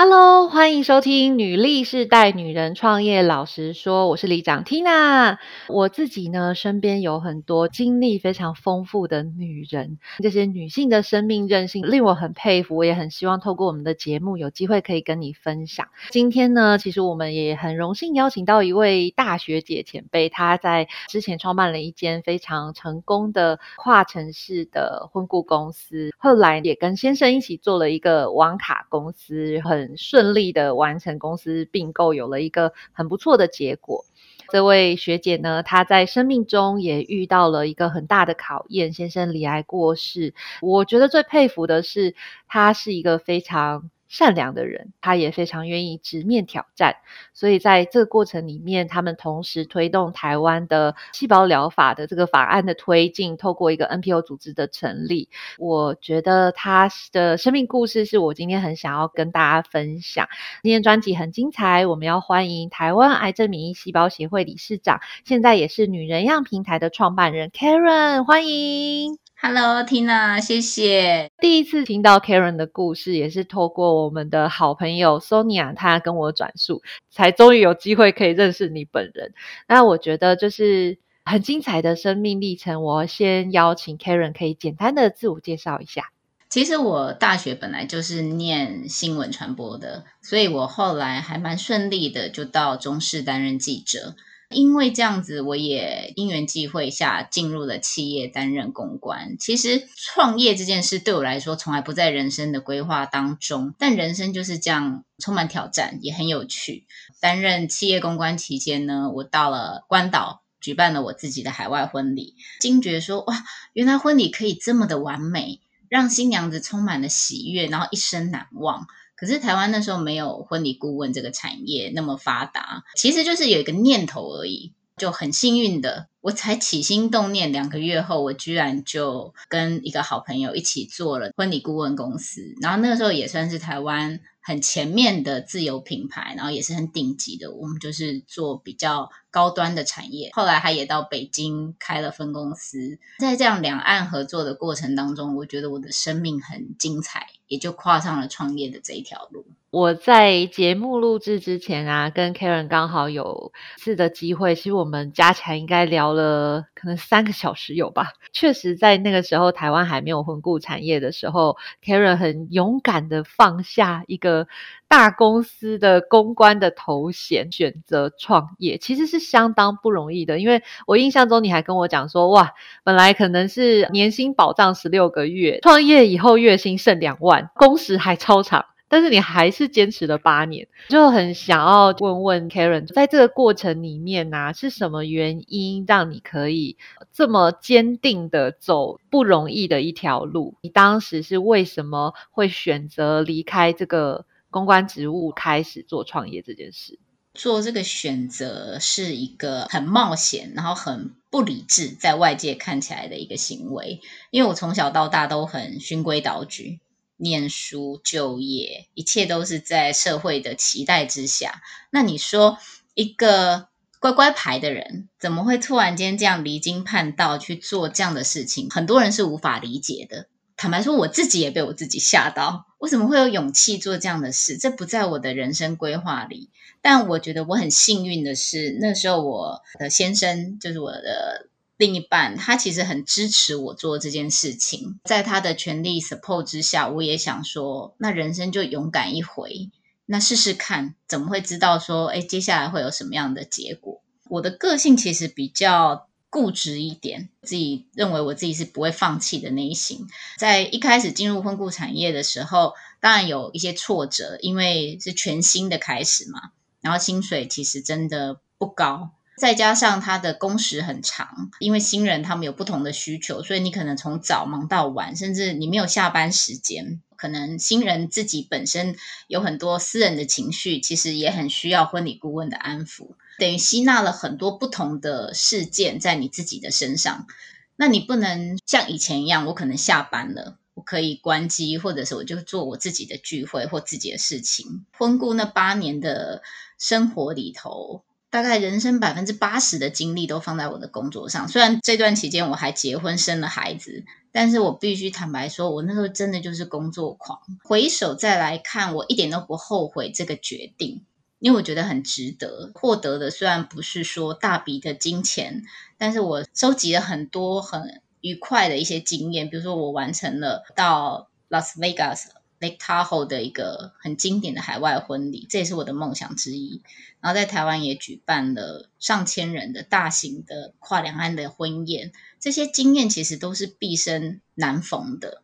Hello，欢迎收听《女力是带女人创业老实说》，我是李长 Tina。我自己呢，身边有很多经历非常丰富的女人，这些女性的生命韧性令我很佩服，我也很希望透过我们的节目，有机会可以跟你分享。今天呢，其实我们也很荣幸邀请到一位大学姐前辈，她在之前创办了一间非常成功的跨城市的婚顾公司，后来也跟先生一起做了一个网卡公司，很。顺利的完成公司并购，有了一个很不错的结果。这位学姐呢，她在生命中也遇到了一个很大的考验，先生离癌过世。我觉得最佩服的是，她是一个非常。善良的人，他也非常愿意直面挑战。所以在这个过程里面，他们同时推动台湾的细胞疗法的这个法案的推进，透过一个 NPO 组织的成立。我觉得他的生命故事是我今天很想要跟大家分享。今天专辑很精彩，我们要欢迎台湾癌症免疫细胞协会理事长，现在也是女人样平台的创办人 Karen，欢迎。Hello，Tina，谢谢。第一次听到 Karen 的故事，也是透过我们的好朋友 Sonia，她跟我转述，才终于有机会可以认识你本人。那我觉得就是很精彩的生命历程。我先邀请 Karen，可以简单的自我介绍一下。其实我大学本来就是念新闻传播的，所以我后来还蛮顺利的，就到中视担任记者。因为这样子，我也因缘际会下进入了企业担任公关。其实创业这件事对我来说，从来不在人生的规划当中。但人生就是这样，充满挑战，也很有趣。担任企业公关期间呢，我到了关岛，举办了我自己的海外婚礼，惊觉说：哇，原来婚礼可以这么的完美，让新娘子充满了喜悦，然后一生难忘。可是台湾那时候没有婚礼顾问这个产业那么发达，其实就是有一个念头而已，就很幸运的，我才起心动念，两个月后，我居然就跟一个好朋友一起做了婚礼顾问公司，然后那个时候也算是台湾。很前面的自有品牌，然后也是很顶级的。我们就是做比较高端的产业。后来他也到北京开了分公司，在这样两岸合作的过程当中，我觉得我的生命很精彩，也就跨上了创业的这一条路。我在节目录制之前啊，跟 Karen 刚好有次的机会，其实我们加起来应该聊了可能三个小时有吧。确实，在那个时候台湾还没有婚顾产业的时候，Karen 很勇敢的放下一个大公司的公关的头衔，选择创业，其实是相当不容易的。因为我印象中你还跟我讲说，哇，本来可能是年薪保障十六个月，创业以后月薪剩两万，工时还超长。但是你还是坚持了八年，就很想要问问 Karen，在这个过程里面呢，是什么原因让你可以这么坚定的走不容易的一条路？你当时是为什么会选择离开这个公关职务，开始做创业这件事？做这个选择是一个很冒险，然后很不理智，在外界看起来的一个行为。因为我从小到大都很循规蹈矩。念书、就业，一切都是在社会的期待之下。那你说，一个乖乖牌的人，怎么会突然间这样离经叛道去做这样的事情？很多人是无法理解的。坦白说，我自己也被我自己吓到。为什么会有勇气做这样的事？这不在我的人生规划里。但我觉得我很幸运的是，那时候我的先生就是我的。另一半他其实很支持我做这件事情，在他的全力 support 之下，我也想说，那人生就勇敢一回，那试试看，怎么会知道说，哎，接下来会有什么样的结果？我的个性其实比较固执一点，自己认为我自己是不会放弃的类型。在一开始进入婚顾产业的时候，当然有一些挫折，因为是全新的开始嘛，然后薪水其实真的不高。再加上他的工时很长，因为新人他们有不同的需求，所以你可能从早忙到晚，甚至你没有下班时间。可能新人自己本身有很多私人的情绪，其实也很需要婚礼顾问的安抚，等于吸纳了很多不同的事件在你自己的身上。那你不能像以前一样，我可能下班了。我可以关机，或者是我就做我自己的聚会或自己的事情。婚顾那八年的生活里头，大概人生百分之八十的精力都放在我的工作上。虽然这段期间我还结婚生了孩子，但是我必须坦白说，我那时候真的就是工作狂。回首再来看，我一点都不后悔这个决定，因为我觉得很值得。获得的虽然不是说大笔的金钱，但是我收集了很多很。愉快的一些经验，比如说我完成了到 Las Vegas Lake Tahoe 的一个很经典的海外婚礼，这也是我的梦想之一。然后在台湾也举办了上千人的大型的跨两岸的婚宴，这些经验其实都是毕生难逢的。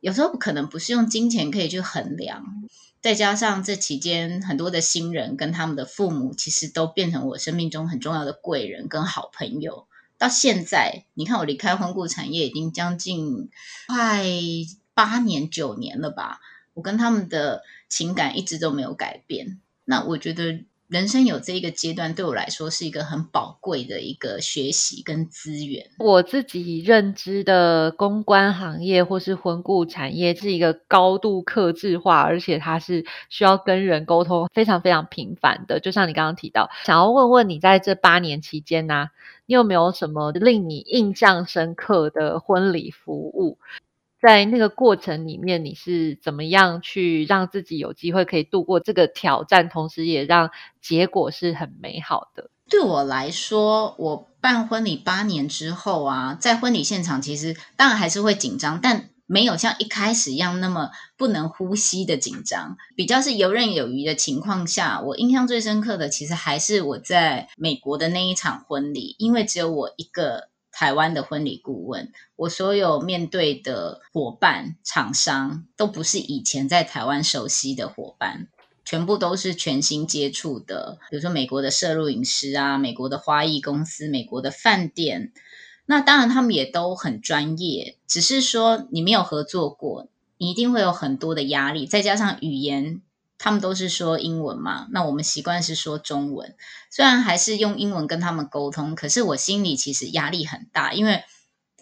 有时候可能不是用金钱可以去衡量，再加上这期间很多的新人跟他们的父母，其实都变成我生命中很重要的贵人跟好朋友。到现在，你看我离开婚顾产业已经将近快八年九年了吧？我跟他们的情感一直都没有改变。那我觉得人生有这一个阶段，对我来说是一个很宝贵的一个学习跟资源。我自己认知的公关行业或是婚顾产业是一个高度克制化，而且它是需要跟人沟通非常非常频繁的。就像你刚刚提到，想要问问你在这八年期间呢？你有没有什么令你印象深刻的婚礼服务？在那个过程里面，你是怎么样去让自己有机会可以度过这个挑战，同时也让结果是很美好的？对我来说，我办婚礼八年之后啊，在婚礼现场其实当然还是会紧张，但。没有像一开始一样那么不能呼吸的紧张，比较是游刃有余的情况下，我印象最深刻的其实还是我在美国的那一场婚礼，因为只有我一个台湾的婚礼顾问，我所有面对的伙伴厂商都不是以前在台湾熟悉的伙伴，全部都是全新接触的，比如说美国的摄录影师啊，美国的花艺公司，美国的饭店。那当然，他们也都很专业，只是说你没有合作过，你一定会有很多的压力。再加上语言，他们都是说英文嘛，那我们习惯是说中文。虽然还是用英文跟他们沟通，可是我心里其实压力很大，因为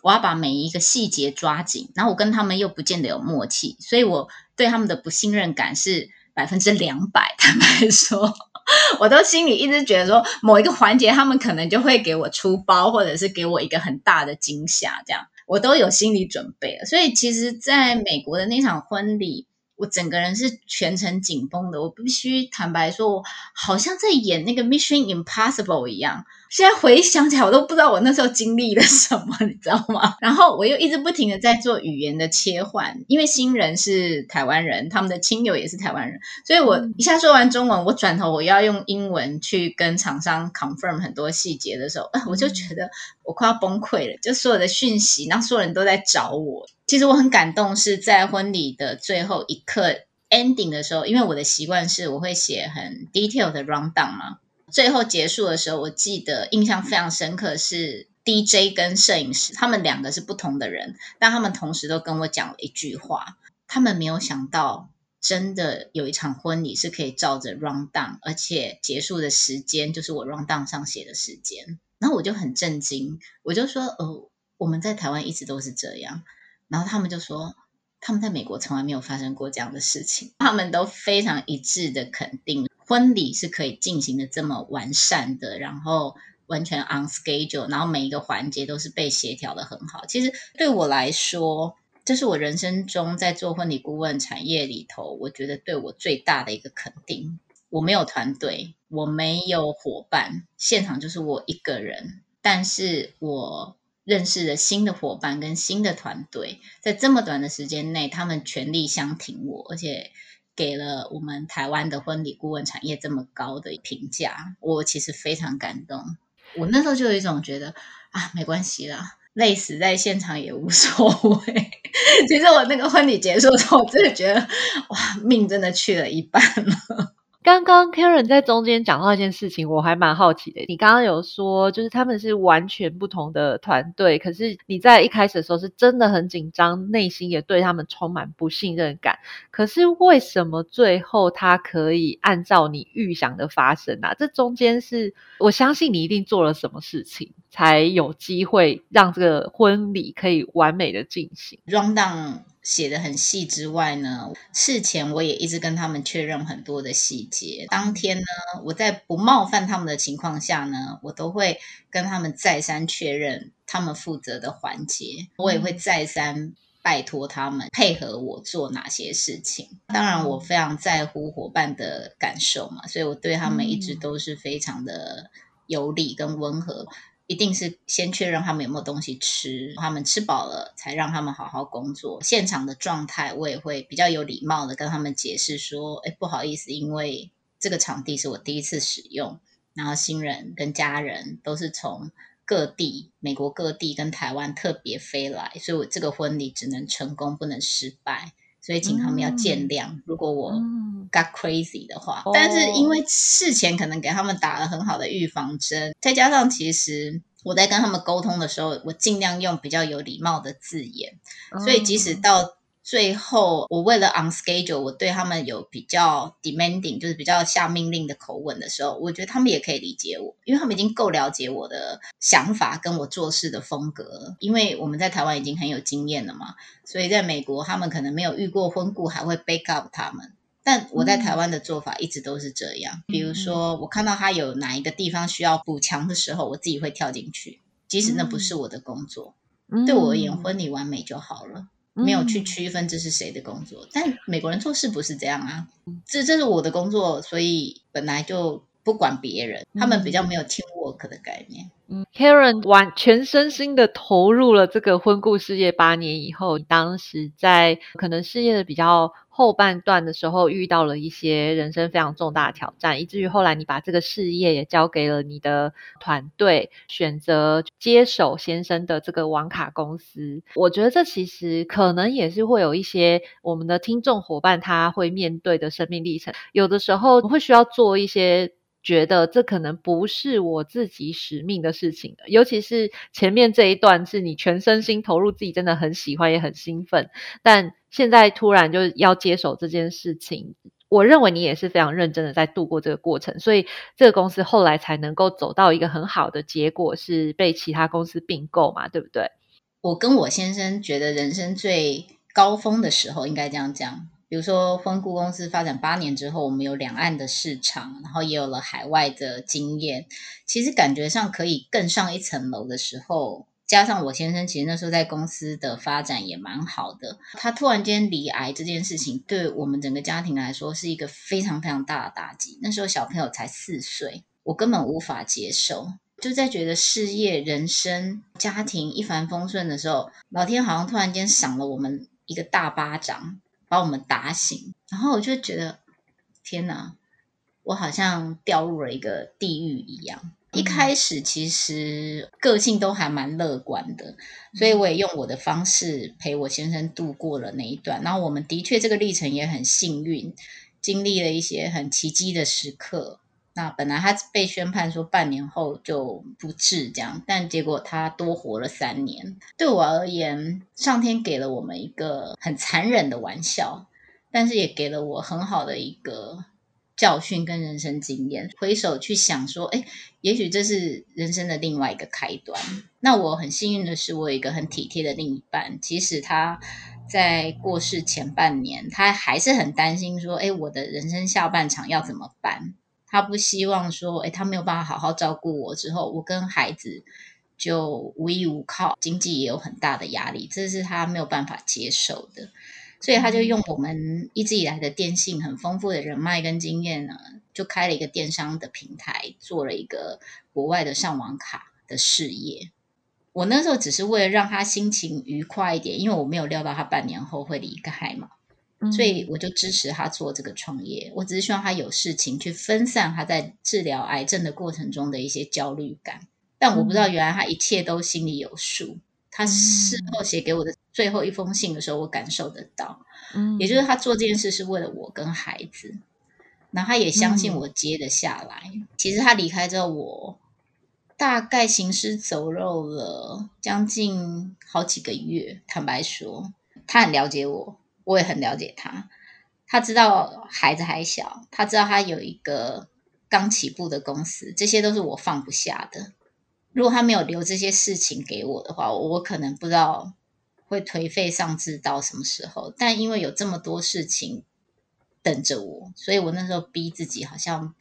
我要把每一个细节抓紧，然后我跟他们又不见得有默契，所以我对他们的不信任感是百分之两百。坦白说。我都心里一直觉得说，某一个环节他们可能就会给我出包，或者是给我一个很大的惊吓，这样我都有心理准备了。所以其实，在美国的那场婚礼。我整个人是全程紧绷的，我必须坦白说，我好像在演那个 Mission Impossible 一样。现在回想起来，我都不知道我那时候经历了什么，你知道吗？然后我又一直不停的在做语言的切换，因为新人是台湾人，他们的亲友也是台湾人，所以我一下说完中文，我转头我要用英文去跟厂商 confirm 很多细节的时候，我就觉得我快要崩溃了，就所有的讯息，然后所有人都在找我。其实我很感动，是在婚礼的最后一刻 ending 的时候，因为我的习惯是我会写很 detail 的 rundown 嘛。最后结束的时候，我记得印象非常深刻是 DJ 跟摄影师，他们两个是不同的人，但他们同时都跟我讲了一句话：他们没有想到，真的有一场婚礼是可以照着 rundown，而且结束的时间就是我 rundown 上写的时间。然后我就很震惊，我就说：哦，我们在台湾一直都是这样。然后他们就说，他们在美国从来没有发生过这样的事情。他们都非常一致的肯定，婚礼是可以进行的这么完善的，然后完全 on schedule，然后每一个环节都是被协调的很好。其实对我来说，这是我人生中在做婚礼顾问产业里头，我觉得对我最大的一个肯定。我没有团队，我没有伙伴，现场就是我一个人，但是我。认识了新的伙伴跟新的团队，在这么短的时间内，他们全力相挺我，而且给了我们台湾的婚礼顾问产业这么高的评价，我其实非常感动。我那时候就有一种觉得啊，没关系啦，累死在现场也无所谓。其实我那个婚礼结束之后，我真的觉得哇，命真的去了一半了。刚刚 Karen 在中间讲到一件事情，我还蛮好奇的。你刚刚有说，就是他们是完全不同的团队，可是你在一开始的时候是真的很紧张，内心也对他们充满不信任感。可是为什么最后他可以按照你预想的发生啊？这中间是我相信你一定做了什么事情，才有机会让这个婚礼可以完美的进行。r o n d 写的很细之外呢，事前我也一直跟他们确认很多的细节。当天呢，我在不冒犯他们的情况下呢，我都会跟他们再三确认他们负责的环节，我也会再三拜托他们配合我做哪些事情。当然，我非常在乎伙伴的感受嘛，所以我对他们一直都是非常的有礼跟温和。一定是先确认他们有没有东西吃，他们吃饱了才让他们好好工作。现场的状态我也会比较有礼貌的跟他们解释说：“哎，不好意思，因为这个场地是我第一次使用，然后新人跟家人都是从各地、美国各地跟台湾特别飞来，所以我这个婚礼只能成功，不能失败。”所以请他们要见谅，如果我 got crazy 的话，但是因为事前可能给他们打了很好的预防针，再加上其实我在跟他们沟通的时候，我尽量用比较有礼貌的字眼，所以即使到。最后，我为了 on schedule，我对他们有比较 demanding，就是比较下命令的口吻的时候，我觉得他们也可以理解我，因为他们已经够了解我的想法跟我做事的风格。因为我们在台湾已经很有经验了嘛，所以在美国他们可能没有遇过婚故，还会 back up 他们。但我在台湾的做法一直都是这样，比如说我看到他有哪一个地方需要补强的时候，我自己会跳进去，即使那不是我的工作，对我而言，婚礼完美就好了。没有去区分这是谁的工作，但美国人做事不是这样啊。这这是我的工作，所以本来就不管别人，他们比较没有 teamwork 的概念。嗯，Karen 完全身心的投入了这个婚顾事业八年以后，当时在可能事业的比较。后半段的时候遇到了一些人生非常重大的挑战，以至于后来你把这个事业也交给了你的团队，选择接手先生的这个网卡公司。我觉得这其实可能也是会有一些我们的听众伙伴他会面对的生命历程，有的时候会需要做一些。觉得这可能不是我自己使命的事情，尤其是前面这一段是你全身心投入，自己真的很喜欢，也很兴奋。但现在突然就要接手这件事情，我认为你也是非常认真的在度过这个过程，所以这个公司后来才能够走到一个很好的结果，是被其他公司并购嘛，对不对？我跟我先生觉得人生最高峰的时候，应该这样讲。比如说，婚顾公司发展八年之后，我们有两岸的市场，然后也有了海外的经验。其实感觉上可以更上一层楼的时候，加上我先生其实那时候在公司的发展也蛮好的。他突然间离癌这件事情，对我们整个家庭来说是一个非常非常大的打击。那时候小朋友才四岁，我根本无法接受。就在觉得事业、人生、家庭一帆风顺的时候，老天好像突然间赏了我们一个大巴掌。把我们打醒，然后我就觉得天哪，我好像掉入了一个地狱一样。一开始其实个性都还蛮乐观的，所以我也用我的方式陪我先生度过了那一段。然后我们的确这个历程也很幸运，经历了一些很奇迹的时刻。那本来他被宣判说半年后就不治这样，但结果他多活了三年。对我而言，上天给了我们一个很残忍的玩笑，但是也给了我很好的一个教训跟人生经验。回首去想说，哎，也许这是人生的另外一个开端。那我很幸运的是，我有一个很体贴的另一半，其实他在过世前半年，他还是很担心说，哎，我的人生下半场要怎么办？他不希望说，哎，他没有办法好好照顾我之后，我跟孩子就无依无靠，经济也有很大的压力，这是他没有办法接受的。所以他就用我们一直以来的电信很丰富的人脉跟经验呢，就开了一个电商的平台，做了一个国外的上网卡的事业。我那时候只是为了让他心情愉快一点，因为我没有料到他半年后会离开嘛。所以我就支持他做这个创业。我只是希望他有事情去分散他在治疗癌症的过程中的一些焦虑感。但我不知道，原来他一切都心里有数。他事后写给我的最后一封信的时候，我感受得到。嗯，也就是他做这件事是为了我跟孩子。然后他也相信我接得下来。其实他离开之后，我大概行尸走肉了将近好几个月。坦白说，他很了解我。我也很了解他，他知道孩子还小，他知道他有一个刚起步的公司，这些都是我放不下的。如果他没有留这些事情给我的话，我可能不知道会颓废丧志到什么时候？但因为有这么多事情等着我，所以我那时候逼自己，好像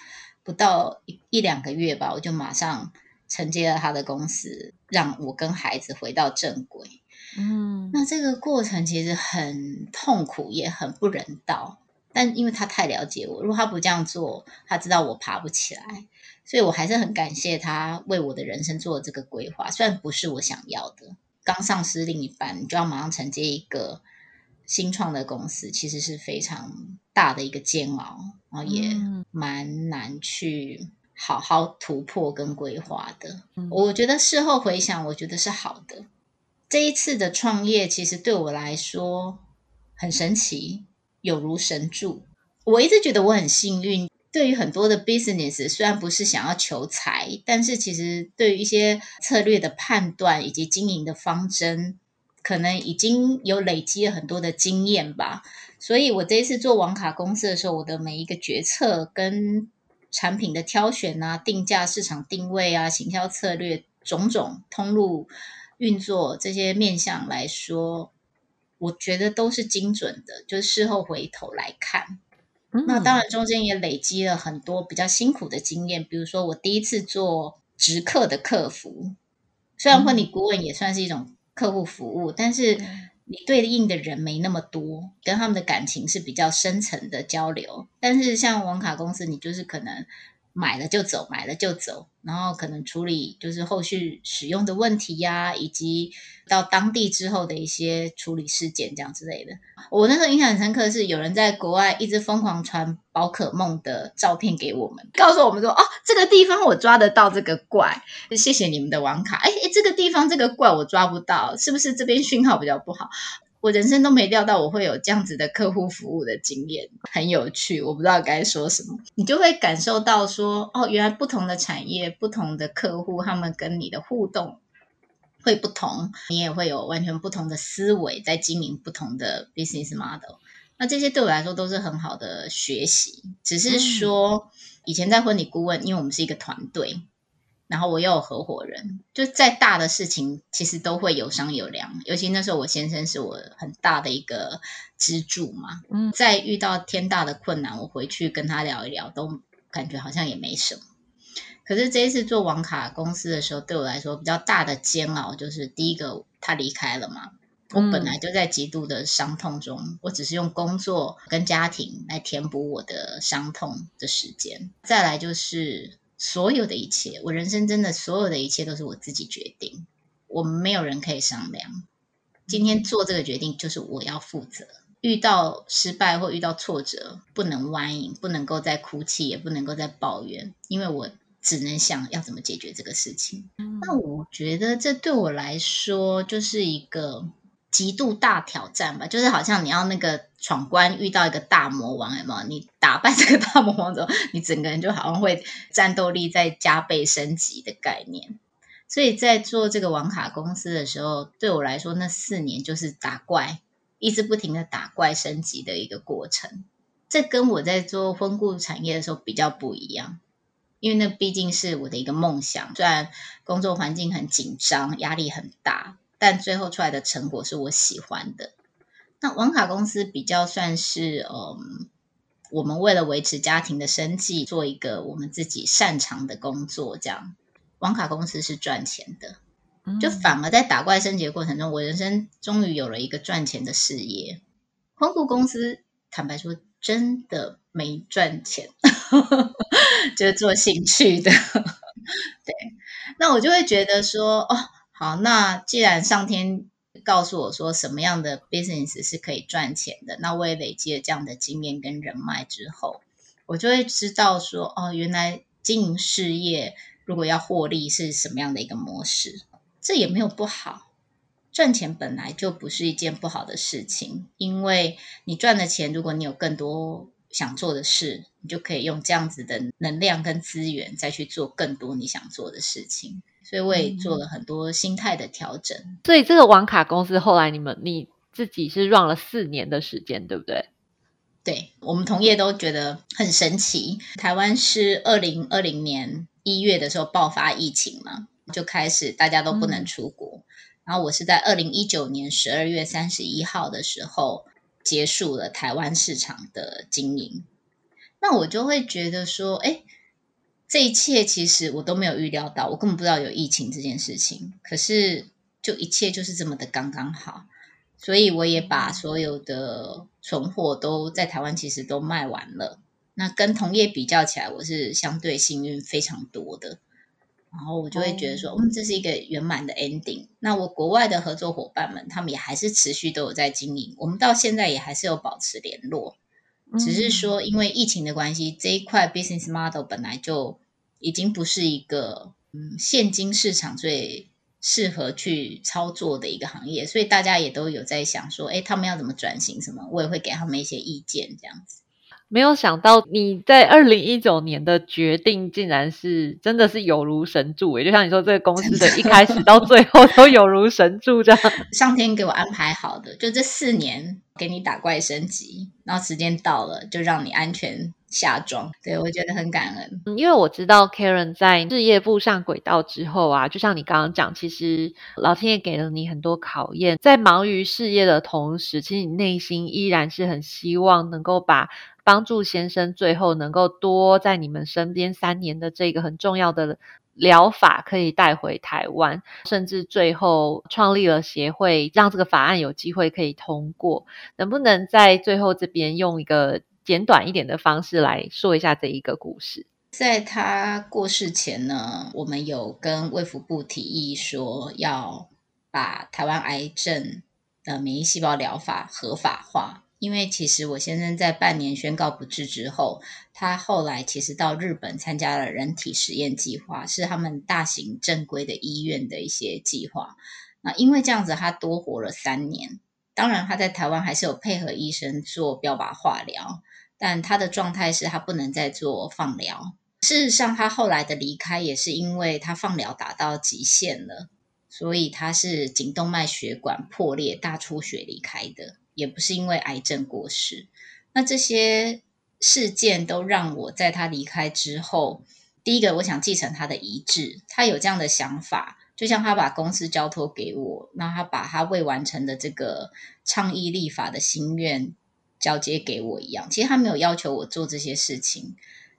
不到一一两个月吧，我就马上承接了他的公司，让我跟孩子回到正轨。嗯，那这个过程其实很痛苦，也很不人道。但因为他太了解我，如果他不这样做，他知道我爬不起来，所以我还是很感谢他为我的人生做这个规划。虽然不是我想要的，刚上司另一半，你就要马上承接一个新创的公司，其实是非常大的一个煎熬，然后也嗯蛮难去好好突破跟规划的。嗯我觉得事后回想，我觉得是好的。这一次的创业，其实对我来说很神奇，有如神助。我一直觉得我很幸运。对于很多的 business，虽然不是想要求财，但是其实对于一些策略的判断以及经营的方针，可能已经有累积了很多的经验吧。所以我这一次做网卡公司的时候，我的每一个决策跟产品的挑选啊、定价、市场定位啊、行销策略种种通路运作这些面向来说，我觉得都是精准的。就是事后回头来看，那当然中间也累积了很多比较辛苦的经验，比如说我第一次做直客的客服，虽然婚礼顾问也算是一种客户服务，但是你对应的人没那么多，跟他们的感情是比较深层的交流。但是像网卡公司，你就是可能买了就走，买了就走，然后可能处理就是后续使用的问题呀、以及到当地之后的一些处理事件这样之类的。我那时候印象很深刻，是有人在国外一直疯狂传宝可梦的照片给我们，告诉我们说：“哦，这个地方我抓得到这个怪，谢谢你们的网卡。哎哎，这个地方这个怪我抓不到，是不是这边讯号比较不好？”我人生都没料到我会有这样子的客户服务的经验，很有趣。我不知道该说什么，你就会感受到说：“哦，原来不同的产业、不同的客户，他们跟你的互动。”会不同，你也会有完全不同的思维，在经营不同的 business model。那这些对我来说都是很好的学习。只是说，以前在婚礼顾问，因为我们是一个团队，然后我又有合伙人，就再大的事情，其实都会有商有量。尤其那时候，我先生是我很大的一个支柱嘛。嗯，再遇到天大的困难，我回去跟他聊一聊，都感觉好像也没什么。可是这一次做网卡公司的时候，对我来说比较大的煎熬就是，第一个他离开了嘛，我本来就在极度的伤痛中，我只是用工作跟家庭来填补我的伤痛的时间。再来就是所有的一切，我人生真的所有的一切都是我自己决定，我们没有人可以商量。今天做这个决定就是我要负责。遇到失败或遇到挫折，不能歪影，不能够再哭泣，也不能够再抱怨，因为我。只能想要怎么解决这个事情。那我觉得这对我来说就是一个极度大挑战吧，就是好像你要那个闯关遇到一个大魔王，有没有？你打败这个大魔王之后，你整个人就好像会战斗力在加倍升级的概念。所以在做这个网卡公司的时候，对我来说那四年就是打怪，一直不停的打怪升级的一个过程。这跟我在做婚顾产业的时候比较不一样。因为那毕竟是我的一个梦想，虽然工作环境很紧张，压力很大，但最后出来的成果是我喜欢的。那网卡公司比较算是，嗯，我们为了维持家庭的生计，做一个我们自己擅长的工作。这样，网卡公司是赚钱的，就反而在打怪升级的过程中，我人生终于有了一个赚钱的事业。婚顾公司，坦白说，真的没赚钱。就是做兴趣的，对，那我就会觉得说，哦，好，那既然上天告诉我说什么样的 business 是可以赚钱的，那我也累积了这样的经验跟人脉之后，我就会知道说，哦，原来经营事业如果要获利是什么样的一个模式，这也没有不好，赚钱本来就不是一件不好的事情，因为你赚的钱，如果你有更多。想做的事，你就可以用这样子的能量跟资源，再去做更多你想做的事情。所以我也做了很多心态的调整。所以这个网卡公司后来你们你自己是 run 了四年的时间，对不对？对我们同业都觉得很神奇。台湾是二零二零年一月的时候爆发疫情嘛，就开始大家都不能出国。然后我是在二零一九年十二月三十一号的时候结束了台湾市场的经营。那我就会觉得说，哎，这一切其实我都没有预料到，我根本不知道有疫情这件事情。可是就一切就是这么的刚刚好，所以我也把所有的存货都在台湾其实都卖完了。那跟同业比较起来，我是相对幸运非常多的。然后我就会觉得说，嗯，这是一个圆满的 ending。那我国外的合作伙伴们，他们也还是持续都有在经营，我们到现在也还是有保持联络。只是说，因为疫情的关系，这一块 business model 本来就已经不是一个嗯现金市场最适合去操作的一个行业，所以大家也都有在想说，哎，他们要怎么转型？什么？我也会给他们一些意见，这样子。没有想到你在二零一九年的决定，竟然是真的是有如神助诶！就像你说，这个公司的一开始到最后都有如神助这样。上天给我安排好的，就这四年给你打怪升级，然后时间到了就让你安全下庄。对我觉得很感恩，因为我知道 Karen 在事业步上轨道之后啊，就像你刚刚讲，其实老天爷给了你很多考验，在忙于事业的同时，其实你内心依然是很希望能够把。帮助先生最后能够多在你们身边三年的这个很重要的疗法可以带回台湾，甚至最后创立了协会，让这个法案有机会可以通过。能不能在最后这边用一个简短一点的方式来说一下这一个故事？在他过世前呢，我们有跟卫福部提议说要把台湾癌症的免疫细胞疗法合法化。因为其实我先生在半年宣告不治之后，他后来其实到日本参加了人体实验计划，是他们大型正规的医院的一些计划。那因为这样子，他多活了三年。当然，他在台湾还是有配合医生做标靶化疗，但他的状态是他不能再做放疗。事实上，他后来的离开也是因为他放疗达到极限了，所以他是颈动脉血管破裂、大出血离开的。也不是因为癌症过世，那这些事件都让我在他离开之后，第一个我想继承他的遗志，他有这样的想法，就像他把公司交托给我，那他把他未完成的这个倡议立法的心愿交接给我一样。其实他没有要求我做这些事情，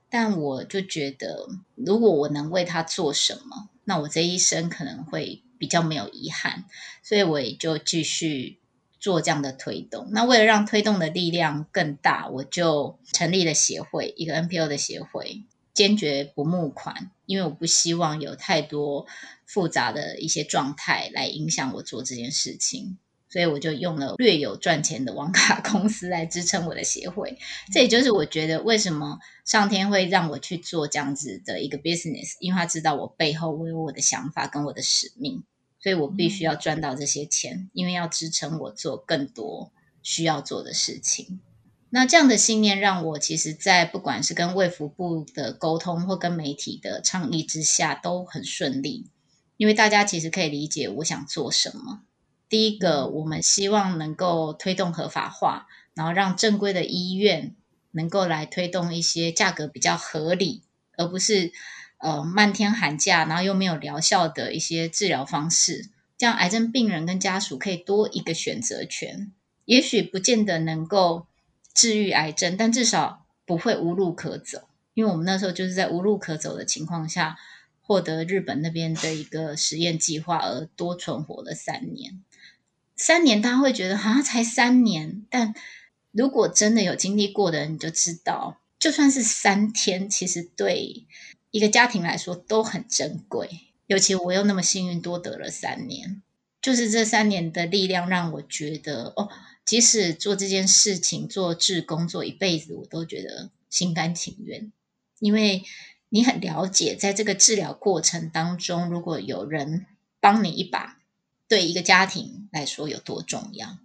但我就觉得，如果我能为他做什么，那我这一生可能会比较没有遗憾，所以我也就继续。做这样的推动，那为了让推动的力量更大，我就成立了协会，一个 NPO 的协会，坚决不募款，因为我不希望有太多复杂的一些状态来影响我做这件事情，所以我就用了略有赚钱的网卡公司来支撑我的协会。这也就是我觉得为什么上天会让我去做这样子的一个 business，因为他知道我背后我有我的想法跟我的使命。所以我必须要赚到这些钱，因为要支撑我做更多需要做的事情。那这样的信念让我其实，在不管是跟卫福部的沟通或跟媒体的倡议之下，都很顺利。因为大家其实可以理解我想做什么。第一个，我们希望能够推动合法化，然后让正规的医院能够来推动一些价格比较合理，而不是。呃，漫天喊价，然后又没有疗效的一些治疗方式，这样癌症病人跟家属可以多一个选择权。也许不见得能够治愈癌症，但至少不会无路可走。因为我们那时候就是在无路可走的情况下，获得日本那边的一个实验计划，而多存活了三年。三年，大家会觉得好像才三年，但如果真的有经历过的人，你就知道，就算是三天，其实对。一个家庭来说都很珍贵，尤其我又那么幸运多得了三年，就是这三年的力量让我觉得哦，即使做这件事情做志工做一辈子，我都觉得心甘情愿，因为你很了解，在这个治疗过程当中，如果有人帮你一把，对一个家庭来说有多重要。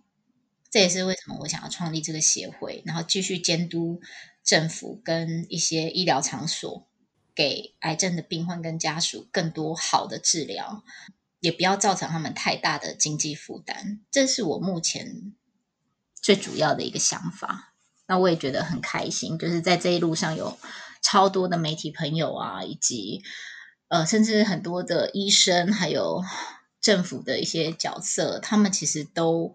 这也是为什么我想要创立这个协会，然后继续监督政府跟一些医疗场所。给癌症的病患跟家属更多好的治疗，也不要造成他们太大的经济负担，这是我目前最主要的一个想法。那我也觉得很开心，就是在这一路上有超多的媒体朋友啊，以及呃，甚至很多的医生，还有政府的一些角色，他们其实都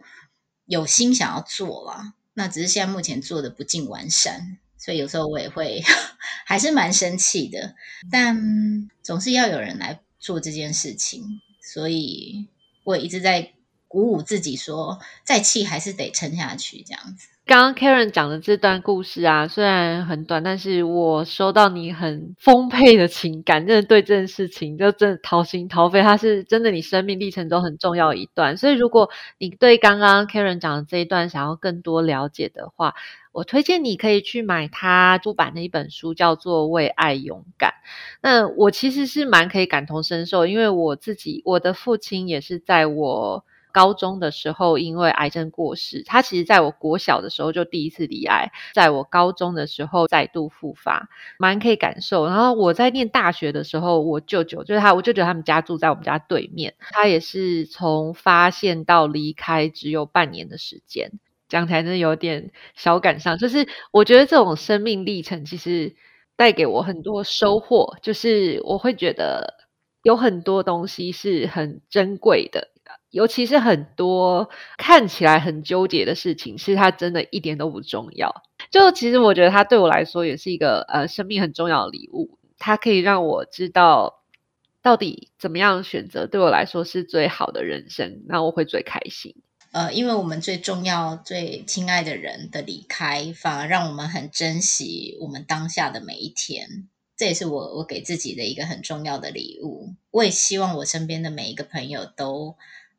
有心想要做啦，那只是现在目前做的不尽完善，所以有时候我也会 还是蛮生气的。但总是要有人来做这件事情，所以我也一直在鼓舞自己说，再气还是得撑下去，这样子。刚刚 Karen 讲的这段故事啊，虽然很短，但是我收到你很丰沛的情感，真的对这件事情就真的掏心掏肺，它是真的你生命历程中很重要一段。所以如果你对刚刚 Karen 讲的这一段想要更多了解的话，我推荐你可以去买他出版的一本书，叫做《为爱勇敢》。那我其实是蛮可以感同身受，因为我自己我的父亲也是在我。高中的时候，因为癌症过世。他其实在我国小的时候就第一次罹癌，在我高中的时候再度复发，蛮可以感受。然后我在念大学的时候，我舅舅就是他，我舅舅他们家住在我们家对面。他也是从发现到离开只有半年的时间，讲起来真的有点小感伤。就是我觉得这种生命历程其实带给我很多收获，就是我会觉得有很多东西是很珍贵的。尤其是很多看起来很纠结的事情，其实它真的一点都不重要。就其实我觉得它对我来说也是一个呃生命很重要的礼物，它可以让我知道到底怎么样选择对我来说是最好的人生，那我会最开心。呃，因为我们最重要、最亲爱的人的离开，反而让我们很珍惜我们当下的每一天。这也是我我给自己的一个很重要的礼物。我也希望我身边的每一个朋友都。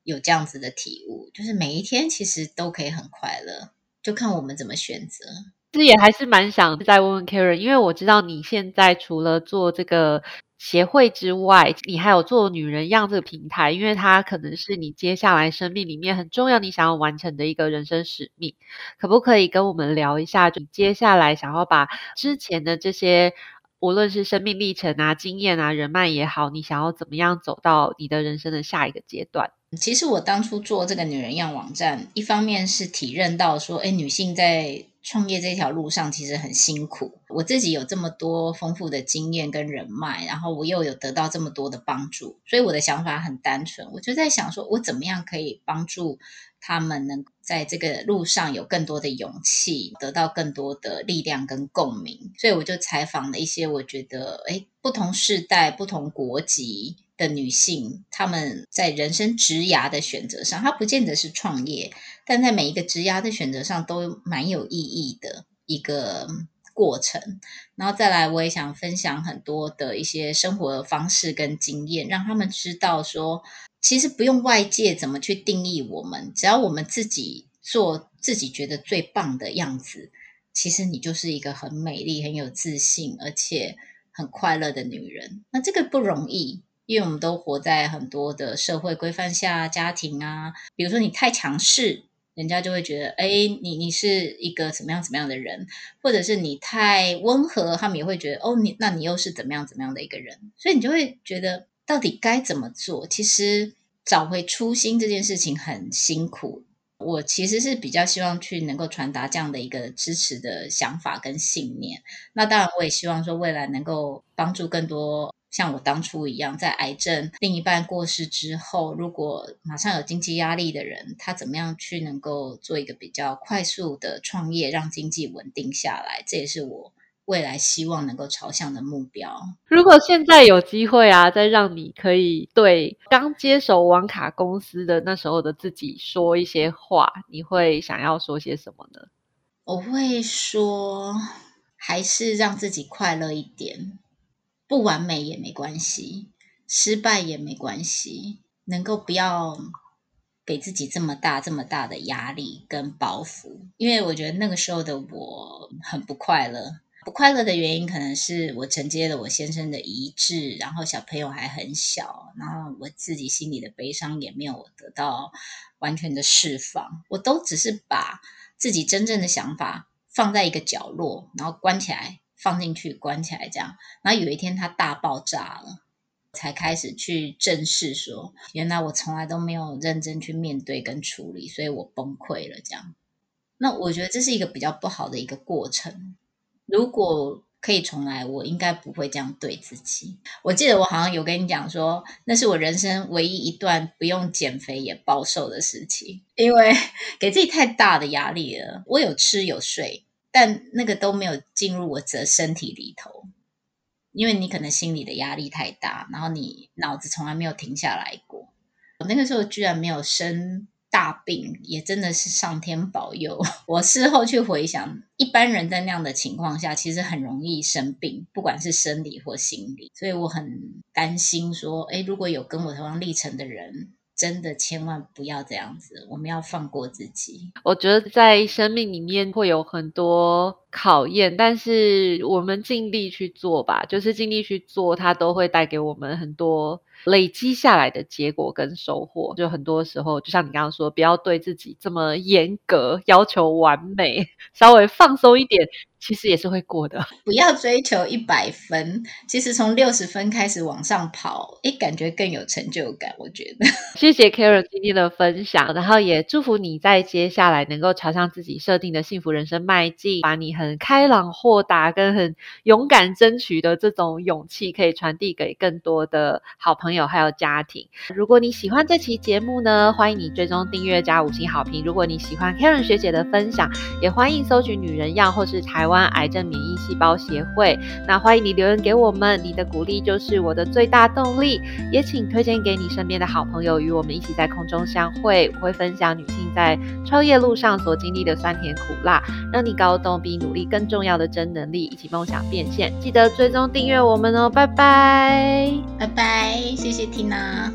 有这样子的体悟，就是每一天其实都可以很快乐，就看我们怎么选择。其实也还是蛮想再问问 Karen，因为我知道你现在除了做这个协会之外，你还有做女人样这个平台，因为它可能是你接下来生命里面很重要、你想要完成的一个人生使命。可不可以跟我们聊一下，就接下来想要把之前的这些，无论是生命历程啊、经验啊、人脉也好，你想要怎么样走到你的人生的下一个阶段？其实我当初做这个女人样网站，一方面是体认到说，哎，女性在创业这条路上其实很辛苦。我自己有这么多丰富的经验跟人脉，然后我又有得到这么多的帮助，所以我的想法很单纯，我就在想说，我怎么样可以帮助他们能在这个路上有更多的勇气，得到更多的力量跟共鸣。所以我就采访了一些我觉得，哎，不同世代、不同国籍。的女性，她们在人生职涯的选择上，她不见得是创业，但在每一个职涯的选择上都蛮有意义的一个过程。然后再来，我也想分享很多的一些生活方式跟经验，让他们知道说，其实不用外界怎么去定义我们，只要我们自己做自己觉得最棒的样子，其实你就是一个很美丽、很有自信，而且很快乐的女人。那这个不容易。因为我们都活在很多的社会规范下，家庭啊，比如说你太强势，人家就会觉得，哎，你你是一个怎么样怎么样的人，或者是你太温和，他们也会觉得，哦，你那你又是怎么样怎么样的一个人，所以你就会觉得，到底该怎么做？其实找回初心这件事情很辛苦。我其实是比较希望去能够传达这样的一个支持的想法跟信念。那当然，我也希望说未来能够帮助更多。像我当初一样，在癌症另一半过世之后，如果马上有经济压力的人，他怎么样去能够做一个比较快速的创业，让经济稳定下来？这也是我未来希望能够朝向的目标。如果现在有机会啊，再让你可以对刚接手网卡公司的那时候的自己说一些话，你会想要说些什么呢？我会说，还是让自己快乐一点。不完美也没关系，失败也没关系，能够不要给自己这么大、这么大的压力跟包袱。因为我觉得那个时候的我很不快乐，不快乐的原因可能是我承接了我先生的遗志，然后小朋友还很小，然后我自己心里的悲伤也没有得到完全的释放，我都只是把自己真正的想法放在一个角落，然后关起来。放进去，关起来，这样。然后有一天它大爆炸了，才开始去正视说，原来我从来都没有认真去面对跟处理，所以我崩溃了。这样，那我觉得这是一个比较不好的一个过程。如果可以重来，我应该不会这样对自己。我记得我好像有跟你讲说，那是我人生唯一一段不用减肥也暴瘦的事情，因为 给自己太大的压力了。我有吃有睡，但那个都没有进入我的身体里头，因为你可能心里的压力太大，然后你脑子从来没有停下来过。我那个时候居然没有生。大病也真的是上天保佑。我事后去回想，一般人在那样的情况下，其实很容易生病，不管是生理或心理。所以我很担心说，哎，如果有跟我同样历程的人。真的千万不要这样子，我们要放过自己。我觉得在生命里面会有很多考验，但是我们尽力去做吧，就是尽力去做，它都会带给我们很多累积下来的结果跟收获。就很多时候，就像你刚刚说，不要对自己这么严格，要求完美，稍微放松一点。其实也是会过的，不要追求一百分。其实从六十分开始往上跑，诶，感觉更有成就感。我觉得，谢谢 Karen 今天的分享，然后也祝福你在接下来能够朝向自己设定的幸福人生迈进，把你很开朗豁达跟很勇敢争取的这种勇气，可以传递给更多的好朋友还有家庭。如果你喜欢这期节目呢，欢迎你追踪订阅加五星好评。如果你喜欢 Karen 学姐的分享，也欢迎搜寻女人样或是台。台湾癌症免疫细胞协会，那欢迎你留言给我们，你的鼓励就是我的最大动力。也请推荐给你身边的好朋友，与我们一起在空中相会。我会分享女性在创业路上所经历的酸甜苦辣，让你高动比努力更重要的真能力，一起梦想变现。记得追踪订阅我们哦，拜拜，拜拜，谢谢缇娜。